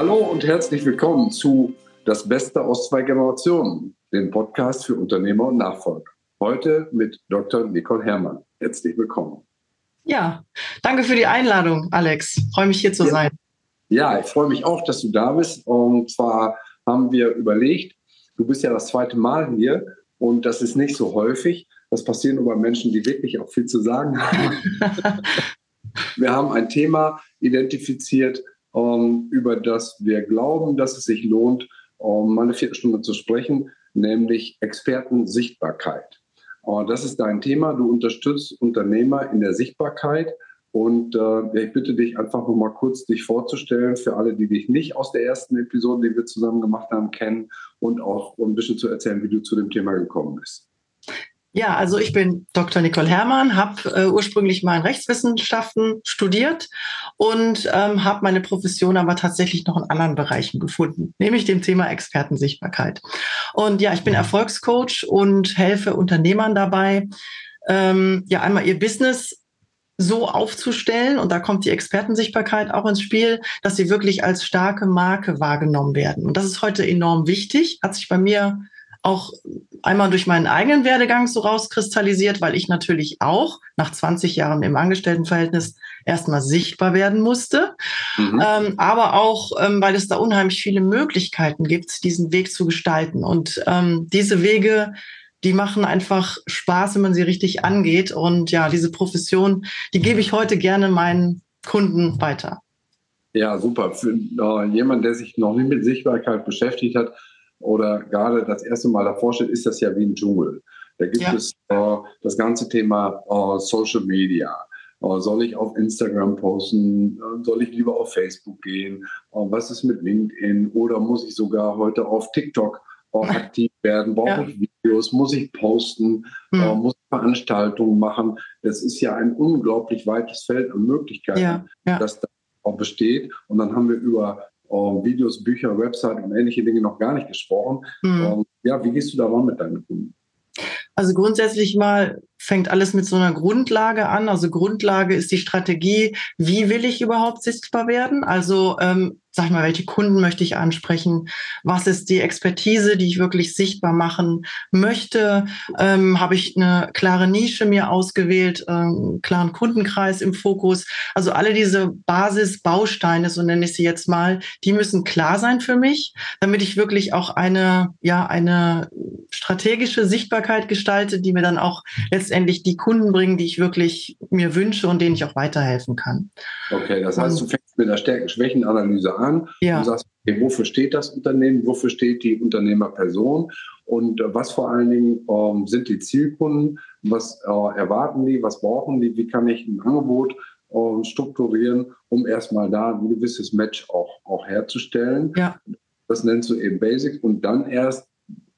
Hallo und herzlich willkommen zu Das Beste aus zwei Generationen, dem Podcast für Unternehmer und Nachfolger. Heute mit Dr. Nicole Herrmann. Herzlich willkommen. Ja, danke für die Einladung, Alex. Freue mich hier zu ja. sein. Ja, ich freue mich auch, dass du da bist. Und zwar haben wir überlegt, du bist ja das zweite Mal hier und das ist nicht so häufig. Das passiert nur bei Menschen, die wirklich auch viel zu sagen haben. wir haben ein Thema identifiziert, ähm, über das wir glauben, dass es sich lohnt, um mal eine Viertelstunde zu sprechen, nämlich Expertensichtbarkeit. Uh, das ist dein Thema. Du unterstützt Unternehmer in der Sichtbarkeit. Und äh, ich bitte dich einfach noch mal kurz dich vorzustellen für alle, die dich nicht aus der ersten Episode, die wir zusammen gemacht haben, kennen und auch ein bisschen zu erzählen, wie du zu dem Thema gekommen bist. Ja, also ich bin Dr. Nicole Herrmann, habe äh, ursprünglich mal in Rechtswissenschaften studiert und ähm, habe meine Profession aber tatsächlich noch in anderen Bereichen gefunden, nämlich dem Thema Expertensichtbarkeit. Und ja, ich bin Erfolgscoach und helfe Unternehmern dabei, ähm, ja einmal ihr Business so aufzustellen, und da kommt die Expertensichtbarkeit auch ins Spiel, dass sie wirklich als starke Marke wahrgenommen werden. Und das ist heute enorm wichtig, hat sich bei mir auch einmal durch meinen eigenen Werdegang so rauskristallisiert, weil ich natürlich auch nach 20 Jahren im Angestelltenverhältnis erstmal sichtbar werden musste, mhm. ähm, aber auch, ähm, weil es da unheimlich viele Möglichkeiten gibt, diesen Weg zu gestalten. Und ähm, diese Wege, die machen einfach Spaß, wenn man sie richtig angeht. Und ja, diese Profession, die gebe ich heute gerne meinen Kunden weiter. Ja, super. Für äh, jemand, der sich noch nicht mit Sichtbarkeit beschäftigt hat, oder gerade das erste Mal davor steht, ist das ja wie ein Dschungel. Da gibt ja. es äh, das ganze Thema äh, Social Media. Äh, soll ich auf Instagram posten? Äh, soll ich lieber auf Facebook gehen? Äh, was ist mit LinkedIn? Oder muss ich sogar heute auf TikTok äh, aktiv werden? Brauche ja. ich Videos? Muss ich posten? Mhm. muss ich Veranstaltungen machen? Das ist ja ein unglaublich weites Feld an Möglichkeiten, ja. das da auch besteht. Und dann haben wir über Videos, Bücher, Website und ähnliche Dinge noch gar nicht gesprochen. Mhm. ja, wie gehst du da ran mit deinen Kunden? Also grundsätzlich mal fängt alles mit so einer Grundlage an. Also Grundlage ist die Strategie, wie will ich überhaupt sichtbar werden? Also ähm, sag ich mal, welche Kunden möchte ich ansprechen? Was ist die Expertise, die ich wirklich sichtbar machen möchte? Ähm, Habe ich eine klare Nische mir ausgewählt, ähm, klaren Kundenkreis im Fokus? Also alle diese Basisbausteine, so nenne ich sie jetzt mal, die müssen klar sein für mich, damit ich wirklich auch eine, ja, eine strategische Sichtbarkeit gestalte, die mir dann auch letztendlich die Kunden bringen, die ich wirklich mir wünsche und denen ich auch weiterhelfen kann. Okay, das heißt, du fängst mit der Stärken-Schwächen-Analyse an ja. und sagst, okay, wofür steht das Unternehmen, wofür steht die Unternehmerperson und äh, was vor allen Dingen ähm, sind die Zielkunden, was äh, erwarten die, was brauchen die, wie kann ich ein Angebot äh, strukturieren, um erstmal da ein gewisses Match auch, auch herzustellen. Ja. Das nennst du eben Basics und dann erst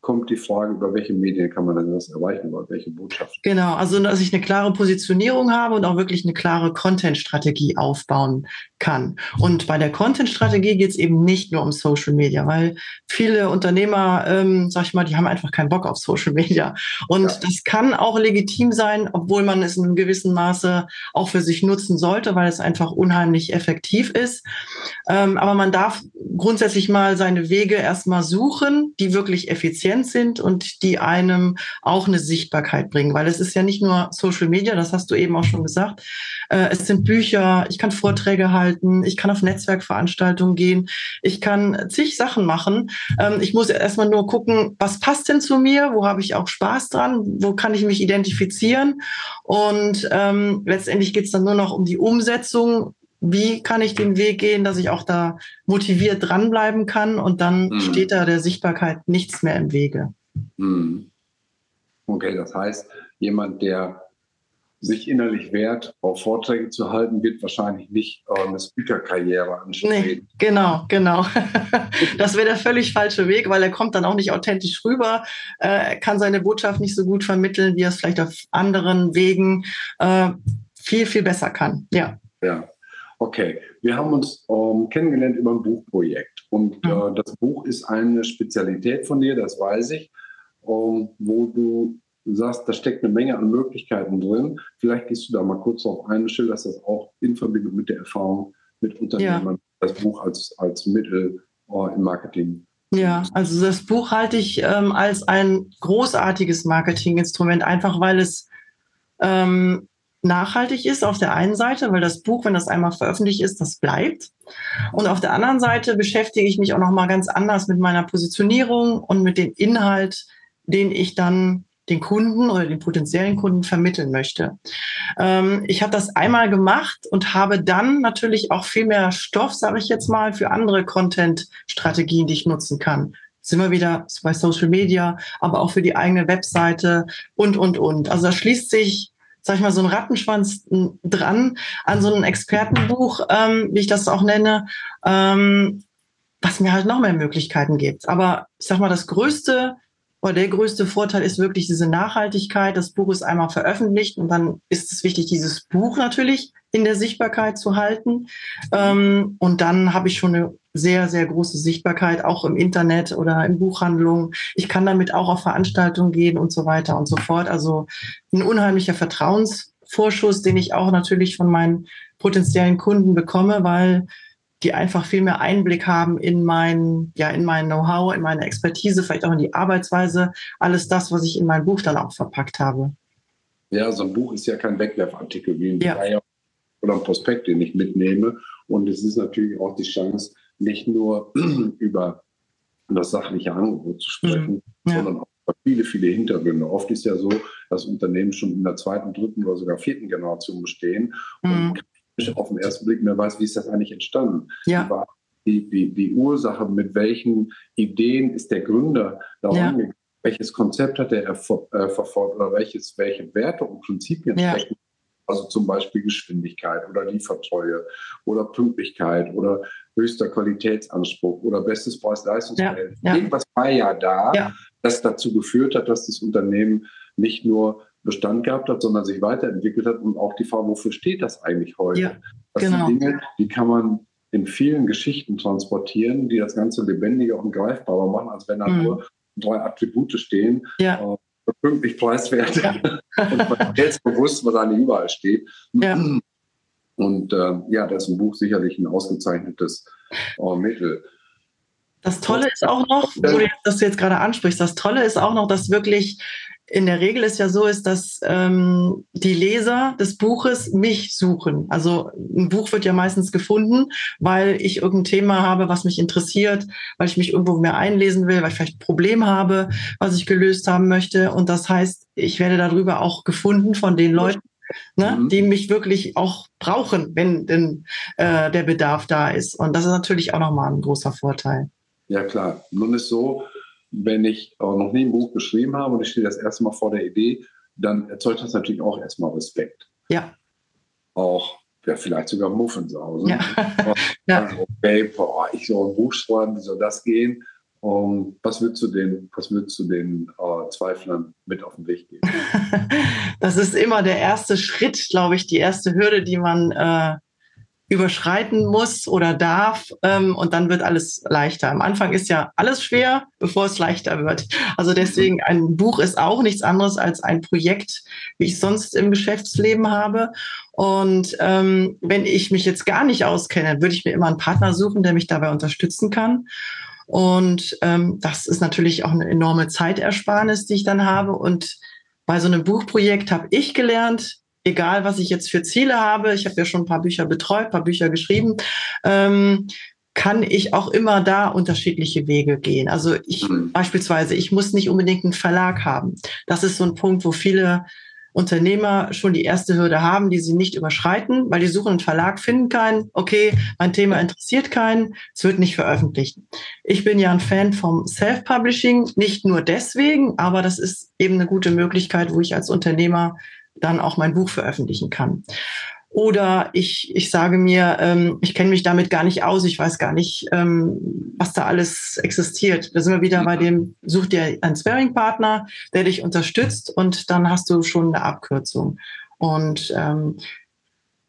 kommt die Frage, über welche Medien kann man denn das erreichen, über welche Botschaften. Genau, also dass ich eine klare Positionierung habe und auch wirklich eine klare Content-Strategie aufbauen kann. Und bei der Content-Strategie geht es eben nicht nur um Social Media, weil viele Unternehmer, ähm, sag ich mal, die haben einfach keinen Bock auf Social Media. Und ja. das kann auch legitim sein, obwohl man es in einem gewissen Maße auch für sich nutzen sollte, weil es einfach unheimlich effektiv ist. Ähm, aber man darf grundsätzlich mal seine Wege erstmal suchen, die wirklich effizient sind und die einem auch eine Sichtbarkeit bringen, weil es ist ja nicht nur Social Media, das hast du eben auch schon gesagt. Äh, es sind Bücher, ich kann Vorträge halten, ich kann auf Netzwerkveranstaltungen gehen, ich kann zig Sachen machen. Ähm, ich muss erstmal nur gucken, was passt denn zu mir, wo habe ich auch Spaß dran, wo kann ich mich identifizieren. Und ähm, letztendlich geht es dann nur noch um die Umsetzung. Wie kann ich den Weg gehen, dass ich auch da motiviert dranbleiben kann und dann mhm. steht da der Sichtbarkeit nichts mehr im Wege. Mhm. Okay, das heißt, jemand, der sich innerlich wehrt, auch Vorträge zu halten, wird wahrscheinlich nicht äh, eine Speaker-Karriere anstreben. Nee, genau, genau. das wäre der völlig falsche Weg, weil er kommt dann auch nicht authentisch rüber, äh, kann seine Botschaft nicht so gut vermitteln, wie er es vielleicht auf anderen Wegen äh, viel, viel besser kann. Ja. Ja. Okay, wir haben uns ähm, kennengelernt über ein Buchprojekt und mhm. äh, das Buch ist eine Spezialität von dir, das weiß ich, ähm, wo du sagst, da steckt eine Menge an Möglichkeiten drin. Vielleicht gehst du da mal kurz auf ein, schilderst das auch in Verbindung mit der Erfahrung mit Unternehmern, ja. das Buch als, als Mittel äh, im Marketing? Ja, also das Buch halte ich ähm, als ein großartiges Marketinginstrument, einfach weil es ähm, nachhaltig ist auf der einen Seite, weil das Buch, wenn das einmal veröffentlicht ist, das bleibt. Und auf der anderen Seite beschäftige ich mich auch noch mal ganz anders mit meiner Positionierung und mit dem Inhalt, den ich dann den Kunden oder den potenziellen Kunden vermitteln möchte. Ähm, ich habe das einmal gemacht und habe dann natürlich auch viel mehr Stoff, sage ich jetzt mal, für andere Content-Strategien, die ich nutzen kann. Sind wir wieder bei Social Media, aber auch für die eigene Webseite und, und, und. Also da schließt sich sag ich mal, so ein Rattenschwanz dran an so ein Expertenbuch, ähm, wie ich das auch nenne, ähm, was mir halt noch mehr Möglichkeiten gibt. Aber ich sag mal, das größte oder der größte Vorteil ist wirklich diese Nachhaltigkeit. Das Buch ist einmal veröffentlicht und dann ist es wichtig, dieses Buch natürlich in der Sichtbarkeit zu halten. Ähm, und dann habe ich schon eine sehr, sehr große Sichtbarkeit, auch im Internet oder in Buchhandlungen. Ich kann damit auch auf Veranstaltungen gehen und so weiter und so fort. Also ein unheimlicher Vertrauensvorschuss, den ich auch natürlich von meinen potenziellen Kunden bekomme, weil die einfach viel mehr Einblick haben in mein, ja, in mein Know-how, in meine Expertise, vielleicht auch in die Arbeitsweise, alles das, was ich in mein Buch dann auch verpackt habe. Ja, so ein Buch ist ja kein Wegwerfartikel wie ein ja. Flyer oder ein Prospekt, den ich mitnehme. Und es ist natürlich auch die Chance, nicht nur über das sachliche Angebot zu sprechen, mhm. ja. sondern auch über viele, viele Hintergründe. Oft ist ja so, dass Unternehmen schon in der zweiten, dritten oder sogar vierten Generation bestehen mhm. und auf den ersten Blick mehr weiß, wie ist das eigentlich entstanden. Ja. Die, die, die Ursache, mit welchen Ideen ist der Gründer da ja. umgegangen, welches Konzept hat er äh, verfolgt oder welches, welche Werte und Prinzipien ja. stecken also zum Beispiel Geschwindigkeit oder Liefertreue oder Pünktlichkeit oder höchster Qualitätsanspruch oder bestes Preis-Leistungsverhältnis. Ja, ja. Irgendwas war ja da, ja. das dazu geführt hat, dass das Unternehmen nicht nur Bestand gehabt hat, sondern sich weiterentwickelt hat und auch die Frage, wofür steht das eigentlich heute? Das genau. sind Dinge, die kann man in vielen Geschichten transportieren, die das Ganze lebendiger und greifbarer machen, als wenn da mhm. nur drei Attribute stehen. Ja. Pünktlich preiswert und selbstbewusst, was eigentlich überall steht. Ja. Und äh, ja, das ist ein Buch sicherlich ein ausgezeichnetes äh, Mittel. Das Tolle ist auch noch, wo du das jetzt gerade ansprichst, das Tolle ist auch noch, dass wirklich in der Regel es ja so ist, dass ähm, die Leser des Buches mich suchen. Also ein Buch wird ja meistens gefunden, weil ich irgendein Thema habe, was mich interessiert, weil ich mich irgendwo mehr einlesen will, weil ich vielleicht ein Problem habe, was ich gelöst haben möchte. Und das heißt, ich werde darüber auch gefunden von den Leuten, ne, mhm. die mich wirklich auch brauchen, wenn denn äh, der Bedarf da ist. Und das ist natürlich auch nochmal ein großer Vorteil. Ja, klar. Nun ist so, wenn ich auch noch nie ein Buch geschrieben habe und ich stehe das erste Mal vor der Idee, dann erzeugt das natürlich auch erstmal Respekt. Ja. Auch, ja, vielleicht sogar Muffensausen. Ja. ja. Also, okay, boah, ich soll ein Buch schreiben, wie soll das gehen? Um, was würdest du den, was würdest du den äh, Zweiflern mit auf den Weg geben? das ist immer der erste Schritt, glaube ich, die erste Hürde, die man äh, überschreiten muss oder darf ähm, und dann wird alles leichter. Am Anfang ist ja alles schwer, bevor es leichter wird. Also deswegen ein Buch ist auch nichts anderes als ein Projekt, wie ich sonst im Geschäftsleben habe. Und ähm, wenn ich mich jetzt gar nicht auskenne, würde ich mir immer einen Partner suchen, der mich dabei unterstützen kann. Und ähm, das ist natürlich auch eine enorme Zeitersparnis, die ich dann habe. Und bei so einem Buchprojekt habe ich gelernt, egal was ich jetzt für Ziele habe, ich habe ja schon ein paar Bücher betreut, ein paar Bücher geschrieben, ähm, kann ich auch immer da unterschiedliche Wege gehen. Also ich mhm. beispielsweise, ich muss nicht unbedingt einen Verlag haben. Das ist so ein Punkt, wo viele Unternehmer schon die erste Hürde haben, die sie nicht überschreiten, weil die suchen einen Verlag, finden keinen, okay, mein Thema interessiert keinen, es wird nicht veröffentlicht. Ich bin ja ein Fan vom Self-Publishing, nicht nur deswegen, aber das ist eben eine gute Möglichkeit, wo ich als Unternehmer dann auch mein Buch veröffentlichen kann. Oder ich, ich sage mir, ähm, ich kenne mich damit gar nicht aus, ich weiß gar nicht, ähm, was da alles existiert. Da sind wir wieder bei dem, such dir einen Sparing-Partner, der dich unterstützt und dann hast du schon eine Abkürzung. Und ähm,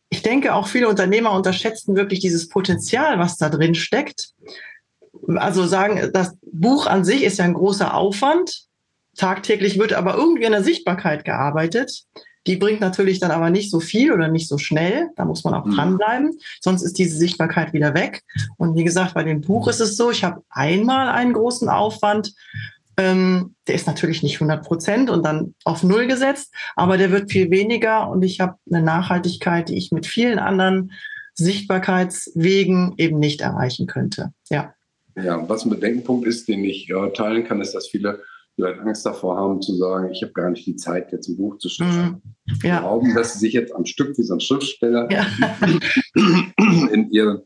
ich denke, auch viele Unternehmer unterschätzen wirklich dieses Potenzial, was da drin steckt. Also sagen, das Buch an sich ist ja ein großer Aufwand. Tagtäglich wird aber irgendwie in der Sichtbarkeit gearbeitet Die bringt natürlich dann aber nicht so viel oder nicht so schnell. Da muss man auch mhm. dranbleiben. Sonst ist diese Sichtbarkeit wieder weg. Und wie gesagt, bei dem Buch ist es so, ich habe einmal einen großen Aufwand. Ähm, der ist natürlich nicht 100 Prozent und dann auf Null gesetzt, aber der wird viel weniger und ich habe eine Nachhaltigkeit, die ich mit vielen anderen Sichtbarkeitswegen eben nicht erreichen könnte. Ja. Ja, was ein Bedenkenpunkt ist, den ich äh, teilen kann, ist, dass viele vielleicht Angst davor haben zu sagen, ich habe gar nicht die Zeit, jetzt ein Buch zu schreiben. Mm, ja. Glauben, dass sie sich jetzt am Stück wie so ein Schriftsteller ja. in, ihren,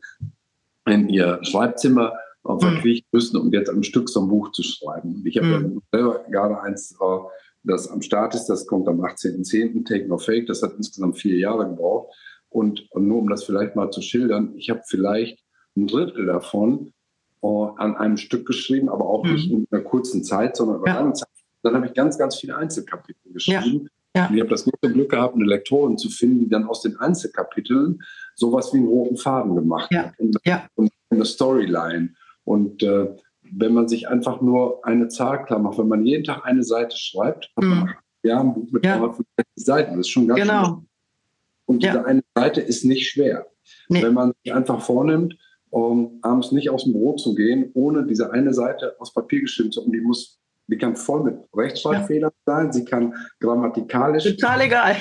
in ihr Schreibzimmer äh, verkriechen mm. müssen, um jetzt am Stück so ein Buch zu schreiben. Und ich habe mm. selber gerade eins, äh, das am Start ist, das kommt am 18.10., Take No Fake, das hat insgesamt vier Jahre gebraucht. Und, und nur um das vielleicht mal zu schildern, ich habe vielleicht ein Drittel davon an einem Stück geschrieben, aber auch mhm. nicht in einer kurzen Zeit, sondern über ja. lange Zeit. Dann habe ich ganz, ganz viele Einzelkapitel geschrieben. Ja. Ja. Und ich habe das große Glück gehabt, eine Lektorin zu finden, die dann aus den Einzelkapiteln sowas wie einen roten Faden gemacht hat. Und, und eine Storyline. Und äh, wenn man sich einfach nur eine Zahl klar macht, wenn man jeden Tag eine Seite schreibt, hat man mhm. ja ein Buch mit ja. 365 Seiten. Das ist schon ganz genau. Schön. Und diese eine Seite ist nicht schwer. Nee. Wenn man sich einfach vornimmt, um abends nicht aus dem Büro zu gehen, ohne diese eine Seite aus Papier geschrieben zu haben. Die muss, die kann voll mit Rechtschreibfehlern ja. sein, sie kann grammatikalisch. Total egal.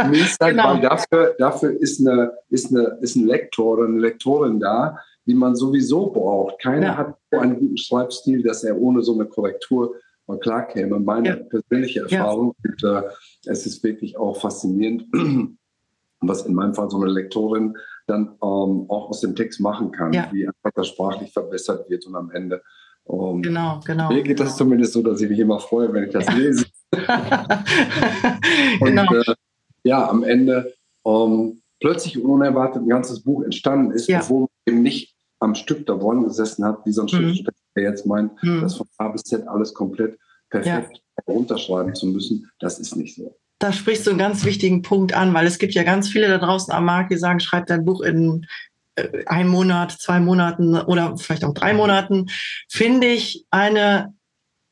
genau. dafür, dafür ist, eine, ist, eine, ist ein Lektor oder eine Lektorin da, die man sowieso braucht. Keiner ja. hat so einen guten Schreibstil, dass er ohne so eine Korrektur mal klar käme. Meine ja. persönliche Erfahrung, und, äh, es ist wirklich auch faszinierend, was in meinem Fall so eine Lektorin dann ähm, auch aus dem Text machen kann, ja. wie einfach das sprachlich verbessert wird und am Ende. Ähm, genau, genau. Mir geht das zumindest so, dass ich mich immer freue, wenn ich das lese. und genau. äh, ja, am Ende ähm, plötzlich und unerwartet ein ganzes Buch entstanden ist, ja. obwohl man eben nicht am Stück da gesessen hat, wie so ein mhm. Schriftsteller, der jetzt meint, mhm. das von A bis Z alles komplett perfekt ja. runterschreiben zu müssen. Das ist nicht so da sprichst du einen ganz wichtigen Punkt an, weil es gibt ja ganz viele da draußen am Markt, die sagen, schreib dein Buch in äh, einem Monat, zwei Monaten oder vielleicht auch drei Monaten. Finde ich eine,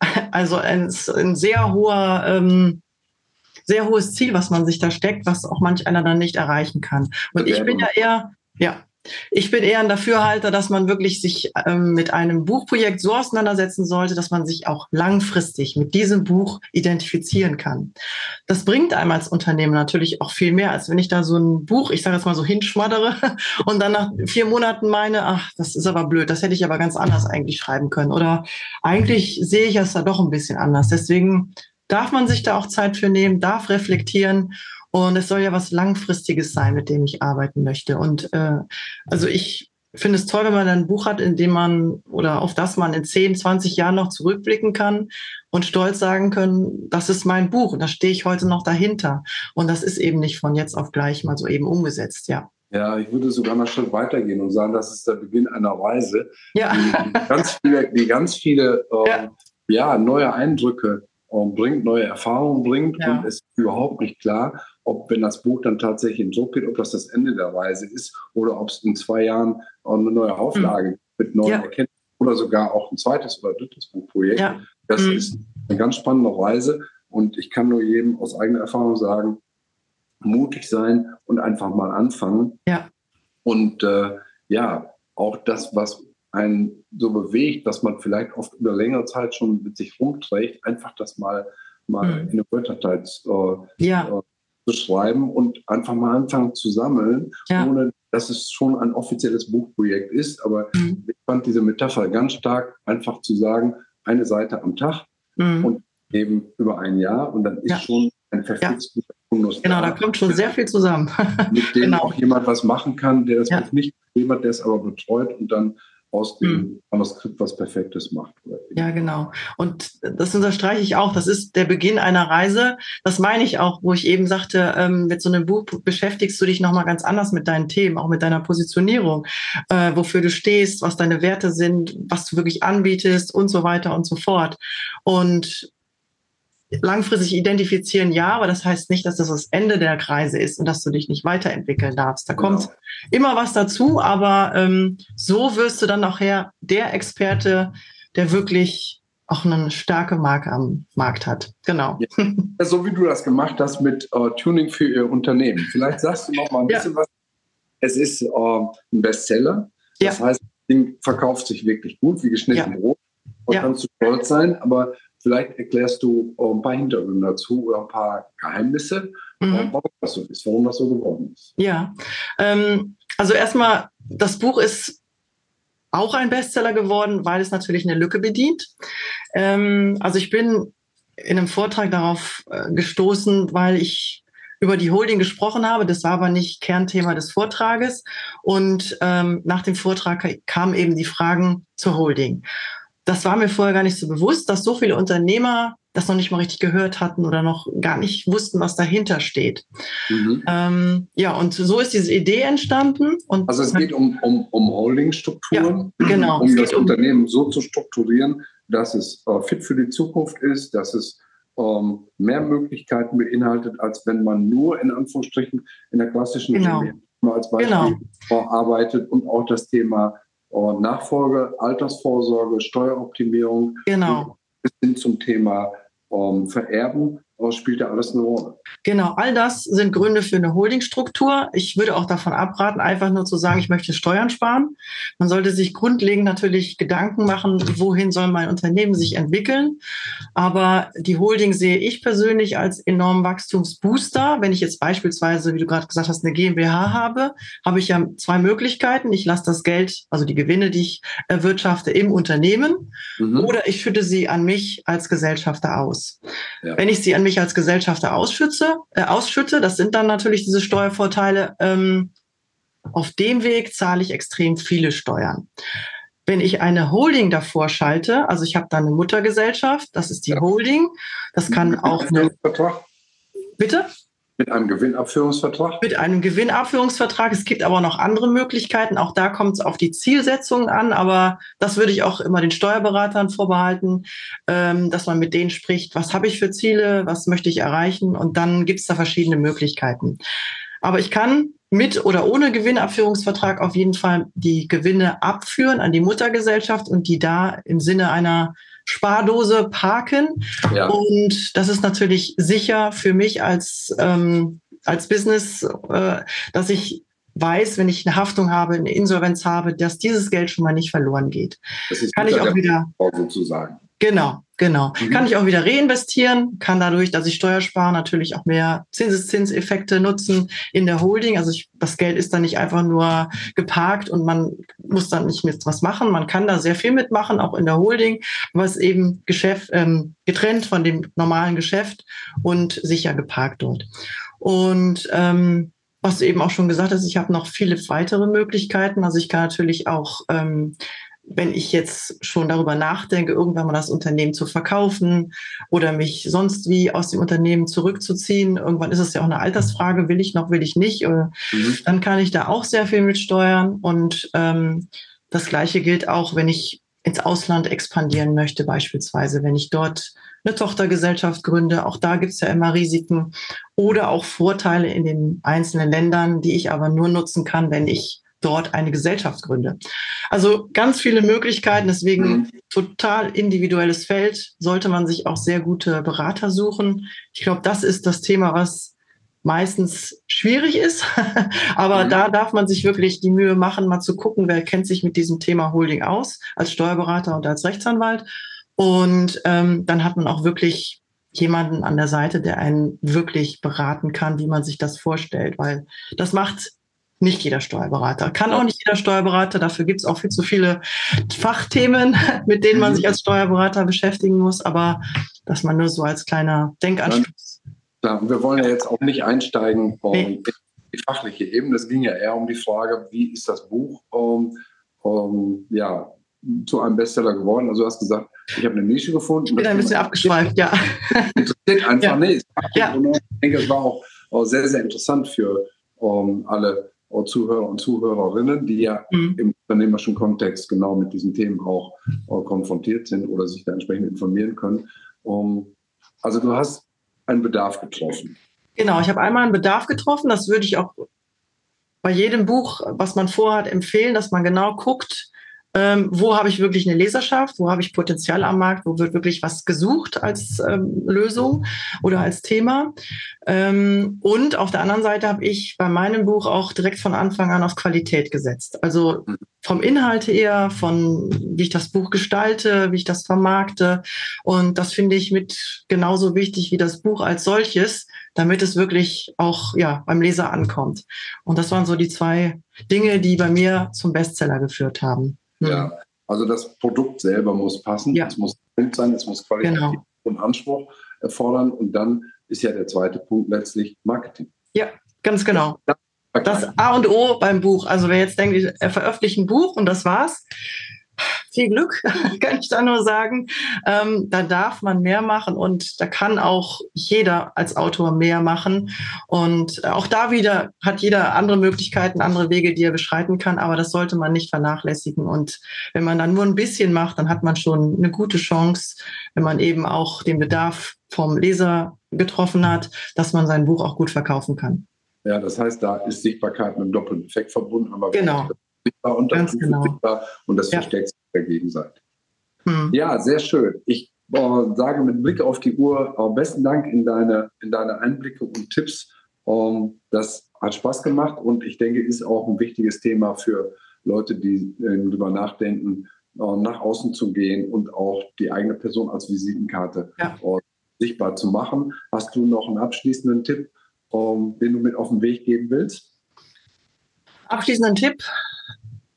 also ein, ein sehr hoher, ähm, sehr hohes Ziel, was man sich da steckt, was auch manch einer dann nicht erreichen kann. Und ich bin ja eher, ja, ich bin eher ein Dafürhalter, dass man wirklich sich ähm, mit einem Buchprojekt so auseinandersetzen sollte, dass man sich auch langfristig mit diesem Buch identifizieren kann. Das bringt einem als Unternehmen natürlich auch viel mehr, als wenn ich da so ein Buch, ich sage jetzt mal so hinschmaddere und dann nach vier Monaten meine, ach, das ist aber blöd, das hätte ich aber ganz anders eigentlich schreiben können. Oder eigentlich sehe ich es da doch ein bisschen anders. Deswegen darf man sich da auch Zeit für nehmen, darf reflektieren und es soll ja was Langfristiges sein, mit dem ich arbeiten möchte. Und äh, also ich finde es toll, wenn man ein Buch hat, in dem man oder auf das man in 10, 20 Jahren noch zurückblicken kann und stolz sagen können, das ist mein Buch und da stehe ich heute noch dahinter. Und das ist eben nicht von jetzt auf gleich mal so eben umgesetzt, ja. Ja, ich würde sogar noch einen Schritt weitergehen und sagen, das ist der Beginn einer Reise, ja. die, die ganz viele, die ganz viele äh, ja. ja. neue Eindrücke bringt, neue Erfahrungen bringt ja. und es ist überhaupt nicht klar, ob, wenn das Buch dann tatsächlich in Druck geht, ob das das Ende der Reise ist oder ob es in zwei Jahren eine neue Auflage mhm. mit neuen ja. Erkenntnissen oder sogar auch ein zweites oder drittes Buchprojekt. Ja. Das mhm. ist eine ganz spannende Reise und ich kann nur jedem aus eigener Erfahrung sagen, mutig sein und einfach mal anfangen. Ja. Und äh, ja, auch das, was einen so bewegt, dass man vielleicht oft über längere Zeit schon mit sich rumträgt, einfach das mal, mal mhm. in eine Word-Datei äh, ja. äh, beschreiben und einfach mal anfangen zu sammeln, ja. ohne dass es schon ein offizielles Buchprojekt ist. Aber mhm. ich fand diese Metapher ganz stark, einfach zu sagen, eine Seite am Tag mhm. und eben über ein Jahr und dann ist ja. schon ein perfektes ja. Fundus. Genau, da. kommt schon sehr viel zusammen. mit dem genau. auch jemand was machen kann, der das Buch nicht hat, der es aber betreut und dann aus dem mhm. Manuskript was Perfektes macht. Ja, genau. Und das unterstreiche ich auch. Das ist der Beginn einer Reise. Das meine ich auch, wo ich eben sagte, ähm, mit so einem Buch beschäftigst du dich nochmal ganz anders mit deinen Themen, auch mit deiner Positionierung, äh, wofür du stehst, was deine Werte sind, was du wirklich anbietest und so weiter und so fort. Und langfristig identifizieren, ja, aber das heißt nicht, dass das das Ende der Kreise ist und dass du dich nicht weiterentwickeln darfst. Da genau. kommt immer was dazu, aber ähm, so wirst du dann nachher der Experte, der wirklich auch eine starke Marke am Markt hat. Genau. Ja, so wie du das gemacht hast mit uh, Tuning für ihr Unternehmen. Vielleicht sagst du noch mal ein bisschen ja. was. Es ist uh, ein Bestseller. Das ja. heißt, das Ding verkauft sich wirklich gut, wie geschnitten Brot. Da kannst du stolz sein, aber vielleicht erklärst du ein paar Hintergründe dazu oder ein paar Geheimnisse, mhm. warum das so ist, warum das so geworden ist. Ja, ähm, also erstmal, das Buch ist auch ein Bestseller geworden, weil es natürlich eine Lücke bedient. Ähm, also ich bin in einem Vortrag darauf äh, gestoßen, weil ich über die Holding gesprochen habe. Das war aber nicht Kernthema des Vortrages. Und ähm, nach dem Vortrag kamen eben die Fragen zur Holding. Das war mir vorher gar nicht so bewusst, dass so viele Unternehmer das noch nicht mal richtig gehört hatten oder noch gar nicht wussten, was dahinter steht. Mhm. Ähm, ja, und so ist diese Idee entstanden. Und also es geht um, um, um Holdingstrukturen, ja, genau. um das Unternehmen so zu strukturieren, dass es äh, fit für die Zukunft ist, dass es ähm, mehr Möglichkeiten beinhaltet, als wenn man nur in Anführungsstrichen in der klassischen genau. als Beispiel genau. arbeitet und auch das Thema äh, Nachfolge, Altersvorsorge, Steueroptimierung. Genau bis hin zum Thema ähm, Vererben spielt ja alles eine Rolle. Genau, all das sind Gründe für eine Holdingstruktur. Ich würde auch davon abraten, einfach nur zu sagen, ich möchte Steuern sparen. Man sollte sich grundlegend natürlich Gedanken machen, wohin soll mein Unternehmen sich entwickeln. Aber die Holding sehe ich persönlich als enormen Wachstumsbooster. Wenn ich jetzt beispielsweise, wie du gerade gesagt hast, eine GmbH habe, habe ich ja zwei Möglichkeiten. Ich lasse das Geld, also die Gewinne, die ich erwirtschafte, im Unternehmen mhm. oder ich schütte sie an mich als Gesellschafter aus. Ja. Wenn ich sie an mich mich als Gesellschafter ausschütze, äh, ausschütte, das sind dann natürlich diese Steuervorteile, ähm, auf dem Weg zahle ich extrem viele Steuern. Wenn ich eine Holding davor schalte, also ich habe dann eine Muttergesellschaft, das ist die ja. Holding, das kann auch eine. Bitte? Mit einem Gewinnabführungsvertrag? Mit einem Gewinnabführungsvertrag. Es gibt aber noch andere Möglichkeiten. Auch da kommt es auf die Zielsetzungen an. Aber das würde ich auch immer den Steuerberatern vorbehalten, ähm, dass man mit denen spricht, was habe ich für Ziele, was möchte ich erreichen. Und dann gibt es da verschiedene Möglichkeiten. Aber ich kann mit oder ohne Gewinnabführungsvertrag auf jeden Fall die Gewinne abführen an die Muttergesellschaft und die da im Sinne einer Spardose parken. Ja. Und das ist natürlich sicher für mich als, ähm, als Business, äh, dass ich weiß, wenn ich eine Haftung habe, eine Insolvenz habe, dass dieses Geld schon mal nicht verloren geht. Das ist kann ich auch wieder sozusagen. Genau, genau. Mhm. Kann ich auch wieder reinvestieren, kann dadurch, dass ich Steuer spare, natürlich auch mehr Zinseszinseffekte nutzen in der Holding. Also ich, das Geld ist dann nicht einfach nur geparkt und man muss dann nicht mit was machen. Man kann da sehr viel mitmachen, auch in der Holding, aber es ist eben Geschäft, ähm, getrennt von dem normalen Geschäft und sicher geparkt dort. Und ähm, was du eben auch schon gesagt hast, ich habe noch viele weitere Möglichkeiten. Also ich kann natürlich auch ähm, wenn ich jetzt schon darüber nachdenke, irgendwann mal das Unternehmen zu verkaufen oder mich sonst wie aus dem Unternehmen zurückzuziehen, irgendwann ist es ja auch eine Altersfrage, will ich noch, will ich nicht, mhm. dann kann ich da auch sehr viel mit steuern. Und ähm, das Gleiche gilt auch, wenn ich ins Ausland expandieren möchte, beispielsweise, wenn ich dort eine Tochtergesellschaft gründe. Auch da gibt es ja immer Risiken oder auch Vorteile in den einzelnen Ländern, die ich aber nur nutzen kann, wenn ich dort eine Gesellschaft gründe. Also ganz viele Möglichkeiten, deswegen mhm. total individuelles Feld, sollte man sich auch sehr gute Berater suchen. Ich glaube, das ist das Thema, was meistens schwierig ist, aber mhm. da darf man sich wirklich die Mühe machen, mal zu gucken, wer kennt sich mit diesem Thema Holding aus, als Steuerberater und als Rechtsanwalt. Und ähm, dann hat man auch wirklich jemanden an der Seite, der einen wirklich beraten kann, wie man sich das vorstellt, weil das macht nicht jeder Steuerberater. Kann auch nicht jeder Steuerberater. Dafür gibt es auch viel zu viele Fachthemen, mit denen man sich als Steuerberater beschäftigen muss. Aber dass man nur so als kleiner Denkanstoß. Ja, wir wollen ja jetzt auch nicht einsteigen um nee. die fachliche Ebene. Es ging ja eher um die Frage, wie ist das Buch um, um, ja, zu einem Bestseller geworden? Also du hast gesagt, ich habe eine Nische gefunden. Ich bin ein bisschen abgeschweift, ja. Interessiert einfach, ja. nee. Ja. Ich denke, es war auch, auch sehr, sehr interessant für um, alle Zuhörer und Zuhörerinnen, die ja mhm. im unternehmerischen Kontext genau mit diesen Themen auch äh, konfrontiert sind oder sich da entsprechend informieren können. Um, also du hast einen Bedarf getroffen. Genau, ich habe einmal einen Bedarf getroffen. Das würde ich auch bei jedem Buch, was man vorhat, empfehlen, dass man genau guckt, ähm, wo habe ich wirklich eine Leserschaft, wo habe ich Potenzial am Markt, wo wird wirklich was gesucht als ähm, Lösung oder als Thema. Ähm, und auf der anderen Seite habe ich bei meinem Buch auch direkt von Anfang an auf Qualität gesetzt. Also vom Inhalt her, von wie ich das Buch gestalte, wie ich das vermarkte. Und das finde ich mit genauso wichtig wie das Buch als solches, damit es wirklich auch ja, beim Leser ankommt. Und das waren so die zwei Dinge, die bei mir zum Bestseller geführt haben. Ja, hm. also das Produkt selber muss passen, ja. es muss Bild sein, es muss Qualität genau. und Anspruch erfordern. Und dann ist ja der zweite Punkt letztlich Marketing. Ja, ganz genau. Das A und O beim Buch. Also wer jetzt denkt, er veröffentlicht ein Buch und das war's, viel Glück, kann ich da nur sagen. Ähm, da darf man mehr machen und da kann auch jeder als Autor mehr machen. Und auch da wieder hat jeder andere Möglichkeiten, andere Wege, die er beschreiten kann, aber das sollte man nicht vernachlässigen. Und wenn man dann nur ein bisschen macht, dann hat man schon eine gute Chance, wenn man eben auch den Bedarf vom Leser getroffen hat, dass man sein Buch auch gut verkaufen kann. Ja, das heißt, da ist Sichtbarkeit mit einem doppelten Effekt verbunden, aber genau sichtbar und das genau. sichtbar und das ja. versteckt sich gegenseitig. Hm. Ja, sehr schön. Ich äh, sage mit Blick auf die Uhr äh, besten Dank in deine, in deine Einblicke und Tipps. Ähm, das hat Spaß gemacht und ich denke, ist auch ein wichtiges Thema für Leute, die äh, darüber nachdenken, äh, nach außen zu gehen und auch die eigene Person als Visitenkarte ja. Äh, sichtbar zu machen. Hast du noch einen abschließenden Tipp, ähm, den du mit auf den Weg geben willst? Abschließenden Tipp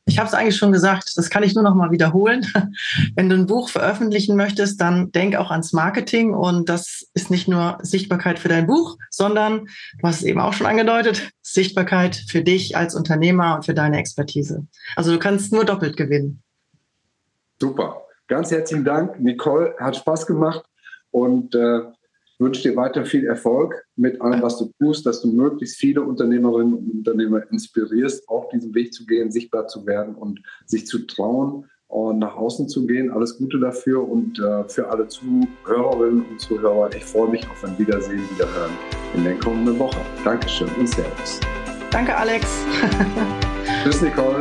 ich habe es eigentlich schon gesagt, das kann ich nur noch mal wiederholen. Wenn du ein Buch veröffentlichen möchtest, dann denk auch ans Marketing und das ist nicht nur Sichtbarkeit für dein Buch, sondern, du hast es eben auch schon angedeutet, Sichtbarkeit für dich als Unternehmer und für deine Expertise. Also du kannst nur doppelt gewinnen. Super. Ganz herzlichen Dank, Nicole. Hat Spaß gemacht und äh, wünsche dir weiter viel Erfolg mit allem, was du tust, dass du möglichst viele Unternehmerinnen und Unternehmer inspirierst, auf diesem Weg zu gehen, sichtbar zu werden und sich zu trauen und nach außen zu gehen. Alles Gute dafür und äh, für alle Zuhörerinnen und Zuhörer. Ich freue mich auf ein Wiedersehen, Wiederhören in der kommenden Woche. Dankeschön und Servus. Danke, Alex. Tschüss, Nicole.